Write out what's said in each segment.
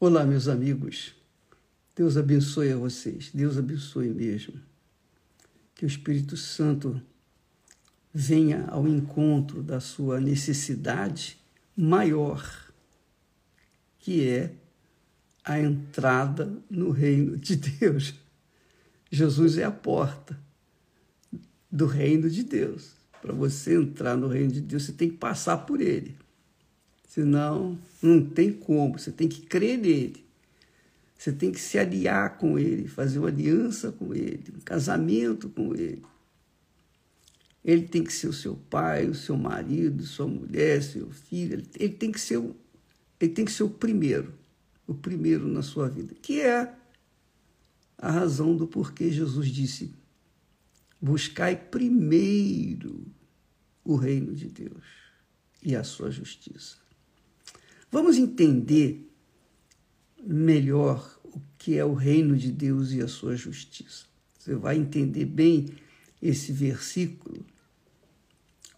Olá, meus amigos. Deus abençoe a vocês. Deus abençoe mesmo. Que o Espírito Santo venha ao encontro da sua necessidade maior, que é a entrada no reino de Deus. Jesus é a porta do reino de Deus. Para você entrar no reino de Deus, você tem que passar por ele. Senão, não tem como. Você tem que crer nele. Você tem que se aliar com ele, fazer uma aliança com ele, um casamento com ele. Ele tem que ser o seu pai, o seu marido, sua mulher, seu filho. Ele tem que ser o, ele tem que ser o primeiro, o primeiro na sua vida, que é a razão do porquê Jesus disse: buscai primeiro o reino de Deus e a sua justiça. Vamos entender melhor o que é o reino de Deus e a sua justiça. Você vai entender bem esse versículo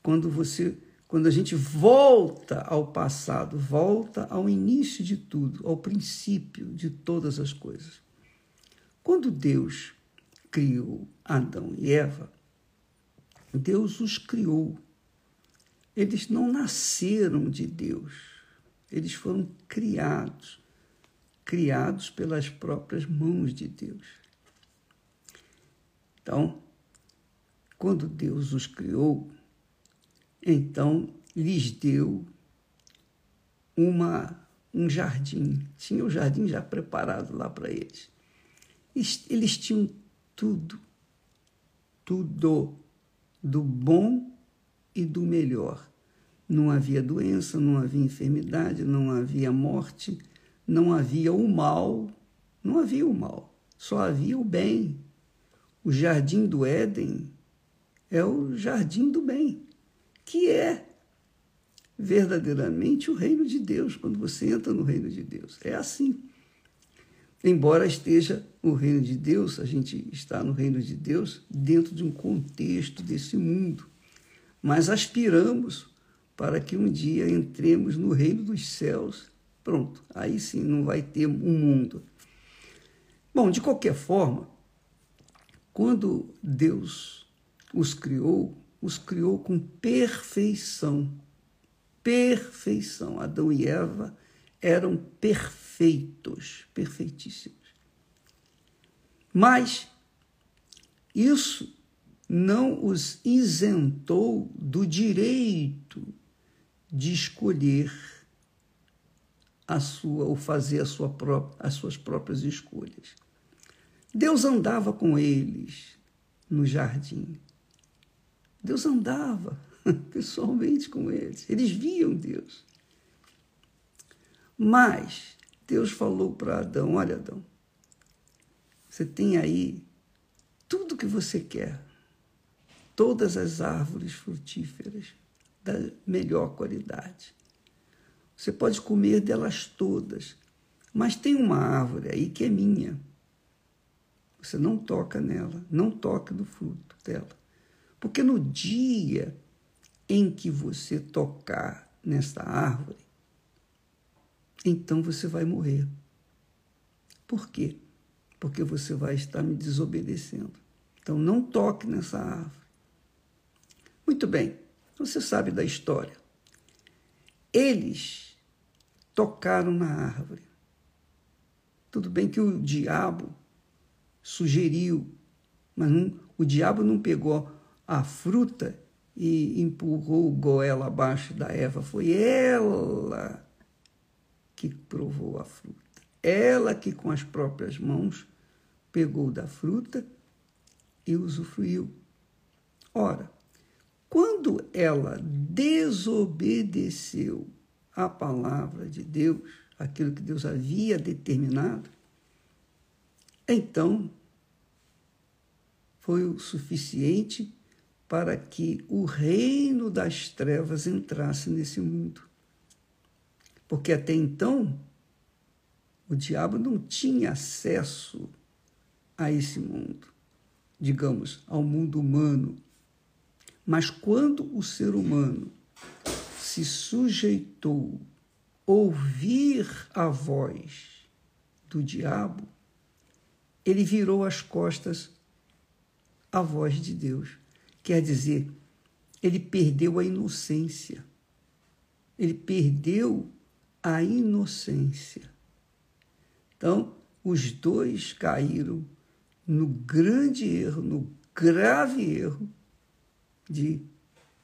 quando você quando a gente volta ao passado, volta ao início de tudo, ao princípio de todas as coisas. Quando Deus criou Adão e Eva, Deus os criou. Eles não nasceram de Deus eles foram criados, criados pelas próprias mãos de Deus. Então, quando Deus os criou, então lhes deu uma, um jardim. Tinha o jardim já preparado lá para eles. Eles tinham tudo, tudo do bom e do melhor. Não havia doença, não havia enfermidade, não havia morte, não havia o mal, não havia o mal, só havia o bem. O jardim do Éden é o jardim do bem, que é verdadeiramente o reino de Deus, quando você entra no reino de Deus. É assim. Embora esteja o reino de Deus, a gente está no reino de Deus dentro de um contexto desse mundo, mas aspiramos para que um dia entremos no reino dos céus. Pronto, aí sim não vai ter um mundo. Bom, de qualquer forma, quando Deus os criou, os criou com perfeição. Perfeição. Adão e Eva eram perfeitos, perfeitíssimos. Mas isso não os isentou do direito de escolher a sua ou fazer a sua própria, as suas próprias escolhas. Deus andava com eles no jardim. Deus andava pessoalmente com eles. Eles viam Deus. Mas Deus falou para Adão: Olha, Adão, você tem aí tudo que você quer, todas as árvores frutíferas, da melhor qualidade. Você pode comer delas todas, mas tem uma árvore aí que é minha. Você não toca nela, não toque no fruto dela. Porque no dia em que você tocar nesta árvore, então você vai morrer. Por quê? Porque você vai estar me desobedecendo. Então não toque nessa árvore. Muito bem. Você sabe da história. Eles tocaram na árvore. Tudo bem que o diabo sugeriu, mas não, o diabo não pegou a fruta e empurrou goela abaixo da Eva. Foi ela que provou a fruta. Ela que com as próprias mãos pegou da fruta e usufruiu. Ora, quando ela desobedeceu a palavra de Deus, aquilo que Deus havia determinado, então foi o suficiente para que o reino das trevas entrasse nesse mundo. Porque até então, o diabo não tinha acesso a esse mundo, digamos, ao mundo humano, mas quando o ser humano se sujeitou a ouvir a voz do diabo, ele virou as costas à voz de Deus. Quer dizer, ele perdeu a inocência. Ele perdeu a inocência. Então, os dois caíram no grande erro, no grave erro de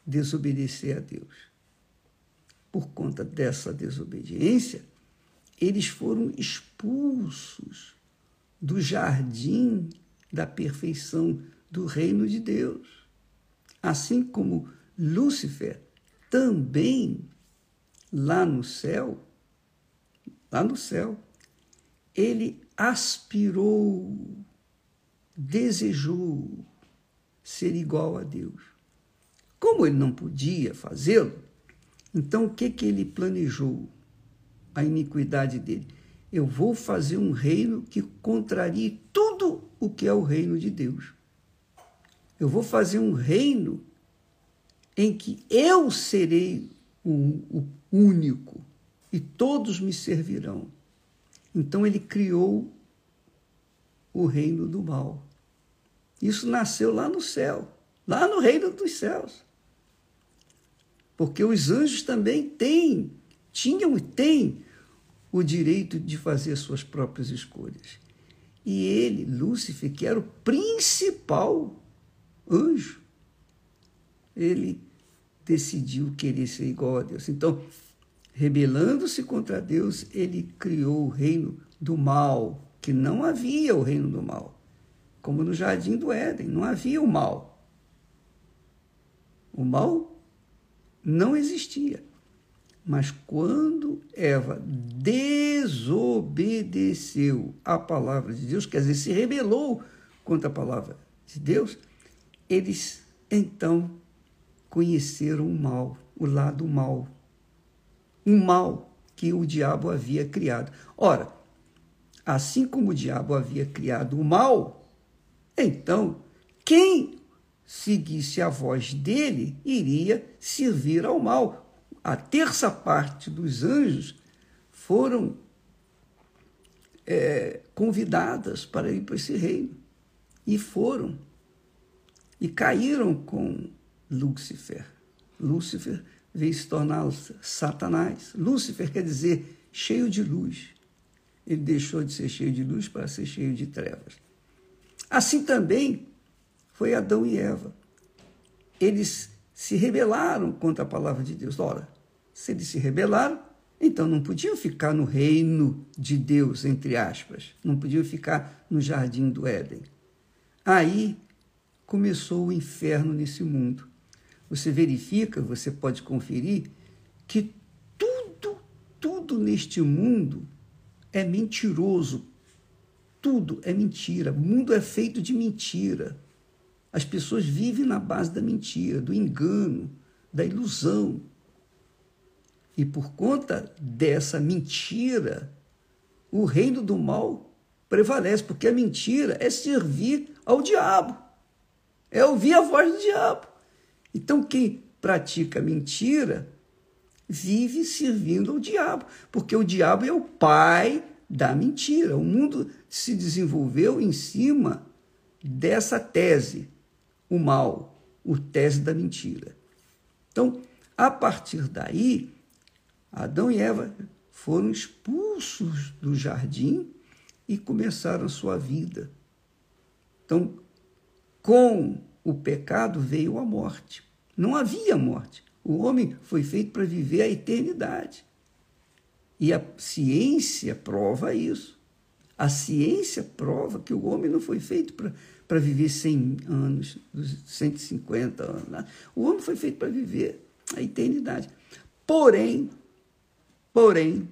desobedecer a Deus. Por conta dessa desobediência, eles foram expulsos do jardim da perfeição do reino de Deus. Assim como Lúcifer também lá no céu, lá no céu, ele aspirou, desejou ser igual a Deus. Como ele não podia fazê-lo, então o que, que ele planejou? A iniquidade dele. Eu vou fazer um reino que contrarie tudo o que é o reino de Deus. Eu vou fazer um reino em que eu serei o, o único e todos me servirão. Então ele criou o reino do mal. Isso nasceu lá no céu, lá no reino dos céus. Porque os anjos também têm, tinham e têm o direito de fazer suas próprias escolhas. E ele, Lúcifer, que era o principal anjo, ele decidiu querer ser igual a Deus. Então, rebelando-se contra Deus, ele criou o reino do mal, que não havia o reino do mal. Como no jardim do Éden, não havia o mal. O mal não existia. Mas quando Eva desobedeceu à palavra de Deus, quer dizer, se rebelou contra a palavra de Deus, eles então conheceram o mal, o lado mal. Um mal que o diabo havia criado. Ora, assim como o diabo havia criado o mal, então quem seguisse a voz dele iria servir ao mal. A terça parte dos anjos foram é, convidadas para ir para esse reino. E foram. E caíram com Lúcifer. Lúcifer veio se tornar Satanás. Lúcifer quer dizer cheio de luz. Ele deixou de ser cheio de luz para ser cheio de trevas. Assim também foi Adão e Eva. Eles se rebelaram contra a palavra de Deus. Ora, se eles se rebelaram, então não podiam ficar no reino de Deus, entre aspas. Não podiam ficar no jardim do Éden. Aí começou o inferno nesse mundo você verifica, você pode conferir, que tudo, tudo neste mundo é mentiroso. Tudo é mentira. O mundo é feito de mentira. As pessoas vivem na base da mentira, do engano, da ilusão. E por conta dessa mentira, o reino do mal prevalece, porque a mentira é servir ao diabo, é ouvir a voz do diabo. Então, quem pratica mentira vive servindo ao diabo, porque o diabo é o pai da mentira. O mundo se desenvolveu em cima dessa tese, o mal, o tese da mentira. Então, a partir daí, Adão e Eva foram expulsos do jardim e começaram a sua vida. Então, com o pecado veio a morte. Não havia morte. O homem foi feito para viver a eternidade. E a ciência prova isso. A ciência prova que o homem não foi feito para viver 100 anos, 150 anos. O homem foi feito para viver a eternidade. Porém, porém,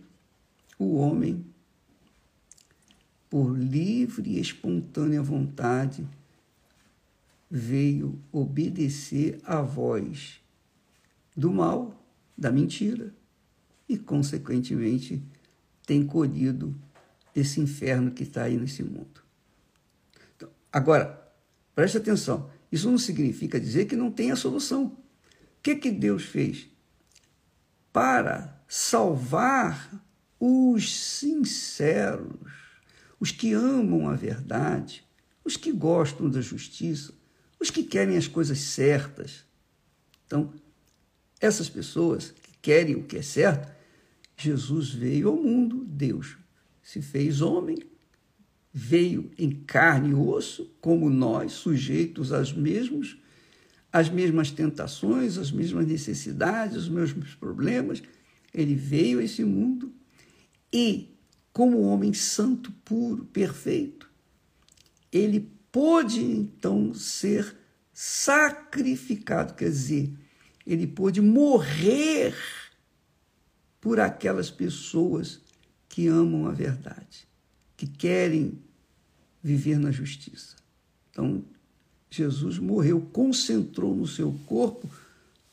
o homem, por livre e espontânea vontade, veio obedecer à voz do mal, da mentira, e, consequentemente, tem colhido esse inferno que está aí nesse mundo. Agora, preste atenção: isso não significa dizer que não tem a solução. O que, que Deus fez? Para salvar os sinceros, os que amam a verdade, os que gostam da justiça, os que querem as coisas certas. Então, essas pessoas que querem o que é certo, Jesus veio ao mundo, Deus se fez homem, veio em carne e osso, como nós, sujeitos aos mesmos, às mesmas tentações, às mesmas necessidades, os mesmos problemas. Ele veio a esse mundo e, como homem santo, puro, perfeito, ele pôde então ser sacrificado, quer dizer, ele pôde morrer por aquelas pessoas que amam a verdade, que querem viver na justiça. Então, Jesus morreu, concentrou no seu corpo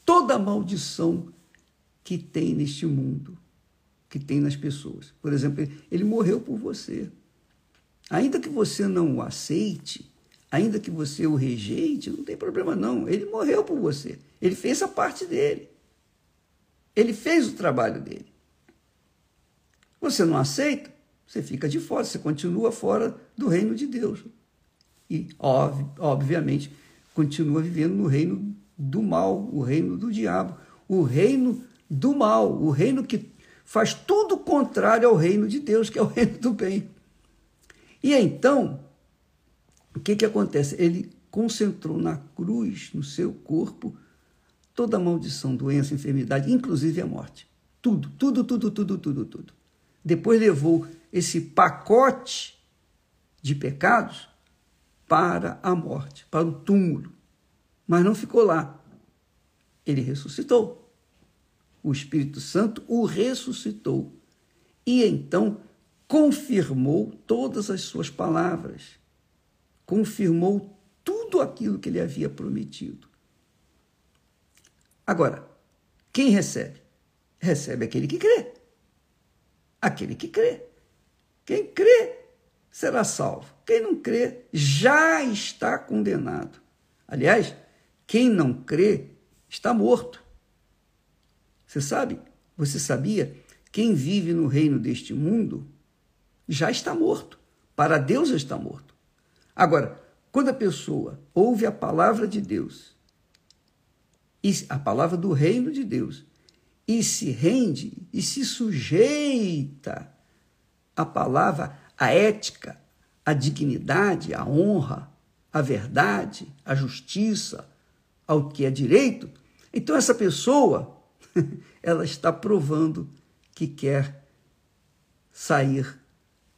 toda a maldição que tem neste mundo, que tem nas pessoas. Por exemplo, ele morreu por você. Ainda que você não o aceite, ainda que você o rejeite, não tem problema não. Ele morreu por você. Ele fez a parte dele. Ele fez o trabalho dele. Você não aceita, você fica de fora, você continua fora do reino de Deus. E, obviamente, continua vivendo no reino do mal, o reino do diabo, o reino do mal, o reino que faz tudo contrário ao reino de Deus, que é o reino do bem. E então, o que, que acontece? Ele concentrou na cruz, no seu corpo, toda a maldição, doença, enfermidade, inclusive a morte. Tudo, tudo, tudo, tudo, tudo, tudo. Depois levou esse pacote de pecados para a morte, para o túmulo. Mas não ficou lá. Ele ressuscitou. O Espírito Santo o ressuscitou. E então confirmou todas as suas palavras. Confirmou tudo aquilo que ele havia prometido. Agora, quem recebe? Recebe aquele que crê aquele que crê. Quem crê será salvo. Quem não crê já está condenado. Aliás, quem não crê está morto. Você sabe? Você sabia? Quem vive no reino deste mundo já está morto. Para Deus já está morto. Agora, quando a pessoa ouve a palavra de Deus, a palavra do reino de Deus, e se rende e se sujeita à palavra, à ética, à dignidade, à honra, à verdade, à justiça, ao que é direito, então essa pessoa ela está provando que quer sair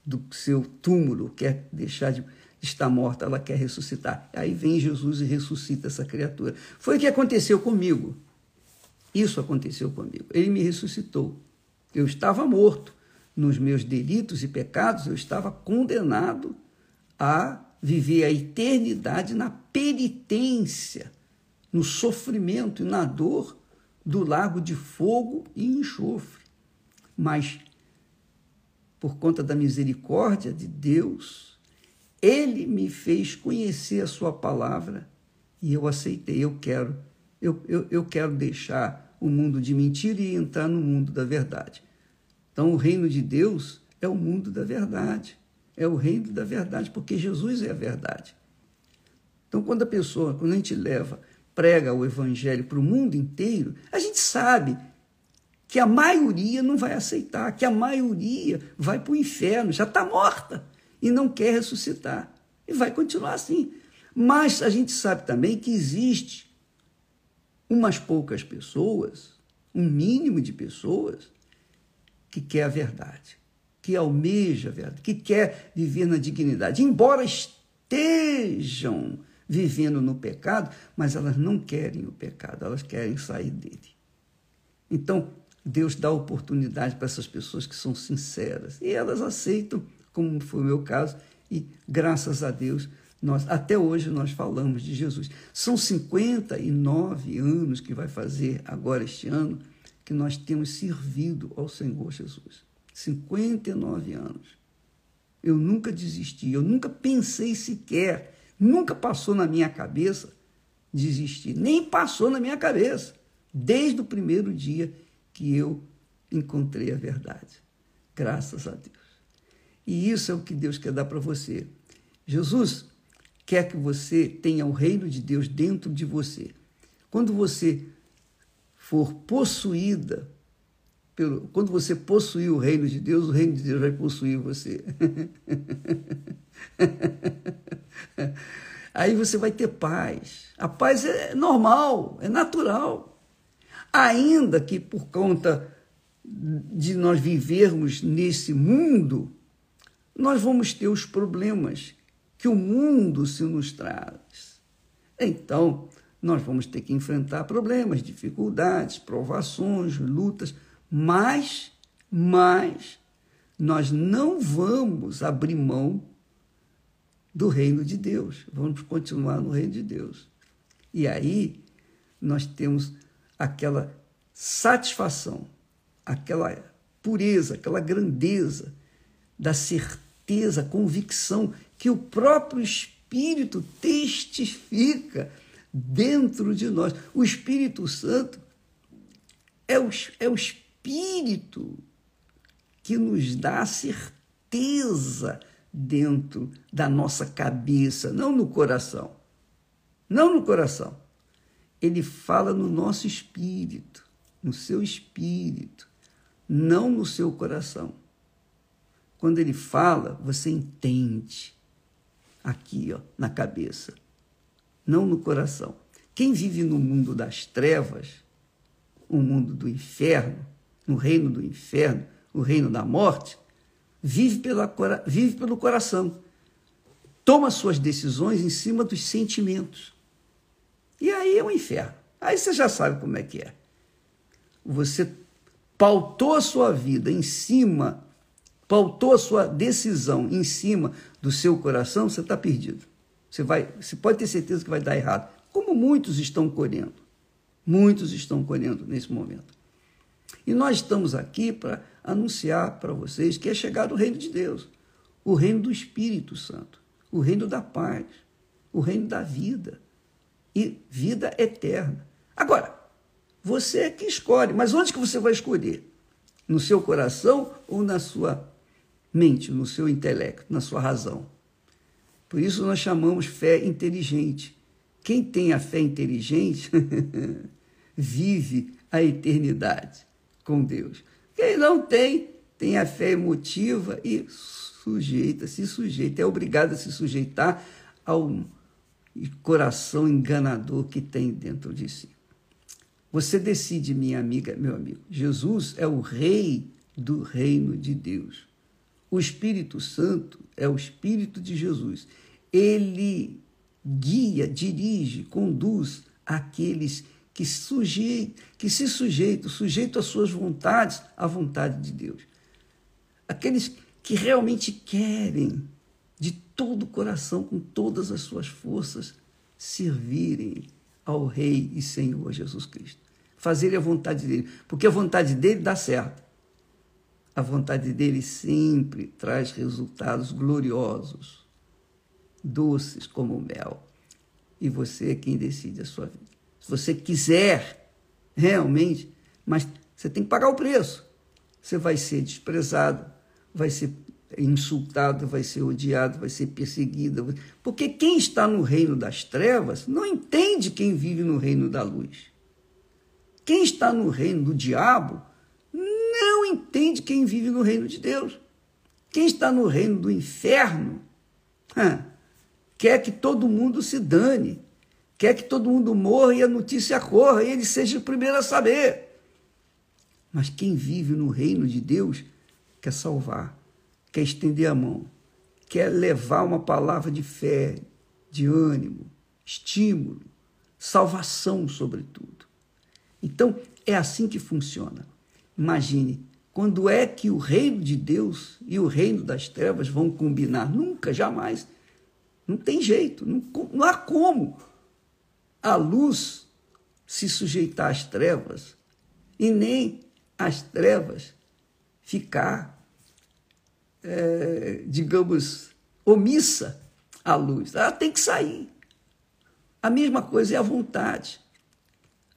do seu túmulo, quer deixar de estar morta, ela quer ressuscitar. Aí vem Jesus e ressuscita essa criatura. Foi o que aconteceu comigo. Isso aconteceu comigo. Ele me ressuscitou. Eu estava morto nos meus delitos e pecados, eu estava condenado a viver a eternidade na penitência, no sofrimento e na dor do lago de fogo e enxofre. Mas, por conta da misericórdia de Deus, Ele me fez conhecer a Sua palavra e eu aceitei. Eu quero, eu, eu, eu quero deixar o mundo de mentira e entrar no mundo da verdade. Então, o reino de Deus é o mundo da verdade. É o reino da verdade, porque Jesus é a verdade. Então, quando a pessoa, quando a gente leva, prega o evangelho para o mundo inteiro, a gente sabe que a maioria não vai aceitar, que a maioria vai para o inferno, já está morta e não quer ressuscitar. E vai continuar assim. Mas a gente sabe também que existe umas poucas pessoas, um mínimo de pessoas, que quer a verdade, que almeja a verdade, que quer viver na dignidade, embora estejam vivendo no pecado, mas elas não querem o pecado, elas querem sair dele. Então, Deus dá oportunidade para essas pessoas que são sinceras e elas aceitam, como foi o meu caso, e graças a Deus nós, até hoje nós falamos de Jesus. São 59 anos que vai fazer agora este ano que nós temos servido ao Senhor Jesus. 59 anos. Eu nunca desisti, eu nunca pensei sequer, nunca passou na minha cabeça desistir, nem passou na minha cabeça, desde o primeiro dia que eu encontrei a verdade. Graças a Deus. E isso é o que Deus quer dar para você. Jesus quer que você tenha o reino de Deus dentro de você. Quando você for possuída pelo, quando você possuir o reino de Deus, o reino de Deus vai possuir você. Aí você vai ter paz. A paz é normal, é natural. Ainda que por conta de nós vivermos nesse mundo, nós vamos ter os problemas que o mundo se nos traz. Então, nós vamos ter que enfrentar problemas, dificuldades, provações, lutas, mas, mas nós não vamos abrir mão do reino de Deus. Vamos continuar no reino de Deus. E aí nós temos aquela satisfação, aquela pureza, aquela grandeza da certeza, convicção que o próprio Espírito testifica dentro de nós. O Espírito Santo é o, é o Espírito que nos dá certeza dentro da nossa cabeça, não no coração. Não no coração. Ele fala no nosso espírito, no seu espírito, não no seu coração. Quando ele fala, você entende aqui, ó, na cabeça, não no coração. Quem vive no mundo das trevas, o mundo do inferno, no reino do inferno, o reino da morte, vive, pela, vive pelo coração. Toma suas decisões em cima dos sentimentos. E aí é um inferno. Aí você já sabe como é que é. Você pautou a sua vida em cima, pautou a sua decisão em cima do seu coração, você está perdido. Você, vai, você pode ter certeza que vai dar errado. Como muitos estão colhendo. Muitos estão colhendo nesse momento. E nós estamos aqui para anunciar para vocês que é chegado o reino de Deus, o reino do Espírito Santo, o reino da paz, o reino da vida e vida eterna. Agora, você é que escolhe, mas onde que você vai escolher? No seu coração ou na sua mente, no seu intelecto, na sua razão? Por isso nós chamamos fé inteligente. Quem tem a fé inteligente vive a eternidade com Deus. Quem não tem, tem a fé emotiva e sujeita, se sujeita, é obrigado a se sujeitar ao coração enganador que tem dentro de si. Você decide, minha amiga, meu amigo. Jesus é o rei do reino de Deus. O Espírito Santo é o Espírito de Jesus. Ele guia, dirige, conduz aqueles que, suje, que se sujeitam, sujeitam as suas vontades à vontade de Deus. Aqueles que realmente querem, de todo o coração, com todas as suas forças, servirem ao Rei e Senhor Jesus Cristo. Fazerem a vontade dele, porque a vontade dele dá certo. A vontade dele sempre traz resultados gloriosos, doces como mel. E você é quem decide a sua vida se você quiser realmente, mas você tem que pagar o preço. Você vai ser desprezado, vai ser insultado, vai ser odiado, vai ser perseguido. Porque quem está no reino das trevas não entende quem vive no reino da luz. Quem está no reino do diabo não entende quem vive no reino de Deus. Quem está no reino do inferno quer que todo mundo se dane, quer que todo mundo morra e a notícia corra e ele seja o primeiro a saber. Mas quem vive no reino de Deus quer salvar, quer estender a mão, quer levar uma palavra de fé, de ânimo, estímulo, salvação, sobretudo. Então, é assim que funciona. Imagine, quando é que o reino de Deus e o reino das trevas vão combinar? Nunca, jamais. Não tem jeito, não, não há como a luz se sujeitar às trevas e nem as trevas ficar, é, digamos, omissa à luz. Ela tem que sair. A mesma coisa é a vontade.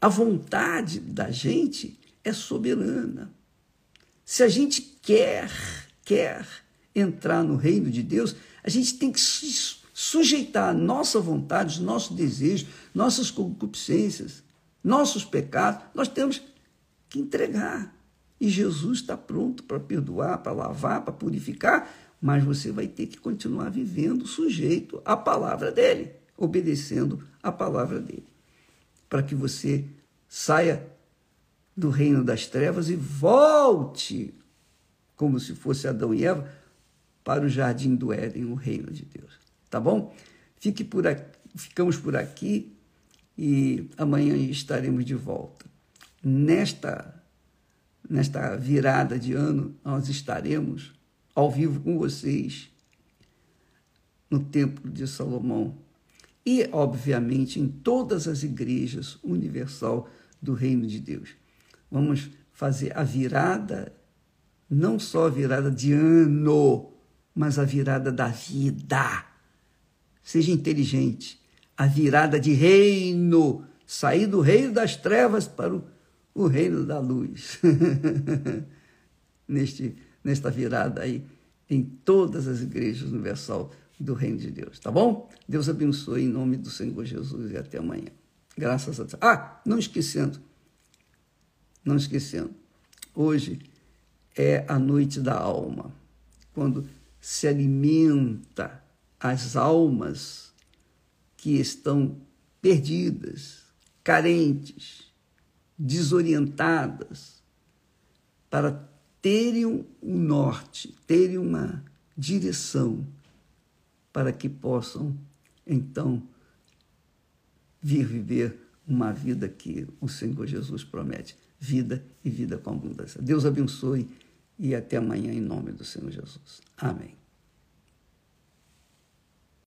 A vontade da gente é soberana. Se a gente quer, quer entrar no reino de Deus, a gente tem que sujeitar a nossa vontade, os nossos desejos, nossas concupiscências, nossos pecados, nós temos que entregar. E Jesus está pronto para perdoar, para lavar, para purificar, mas você vai ter que continuar vivendo sujeito à palavra dele, obedecendo à palavra dele, para que você saia do reino das trevas e volte, como se fosse Adão e Eva, para o jardim do Éden, o reino de Deus. Tá bom? Fique por aqui, ficamos por aqui e amanhã estaremos de volta. Nesta nesta virada de ano, nós estaremos ao vivo com vocês no Templo de Salomão e, obviamente, em todas as igrejas universal do Reino de Deus. Vamos fazer a virada, não só a virada de ano, mas a virada da vida. Seja inteligente. A virada de reino. Sair do reino das trevas para o, o reino da luz. Neste, nesta virada aí, em todas as igrejas universal do reino de Deus. Tá bom? Deus abençoe em nome do Senhor Jesus e até amanhã. Graças a Deus. Ah, não esquecendo não esquecendo, hoje é a noite da alma, quando se alimenta as almas que estão perdidas, carentes, desorientadas, para terem um norte, terem uma direção, para que possam, então, vir viver uma vida que o Senhor Jesus promete vida e vida com abundância. Deus abençoe e até amanhã em nome do Senhor Jesus. Amém.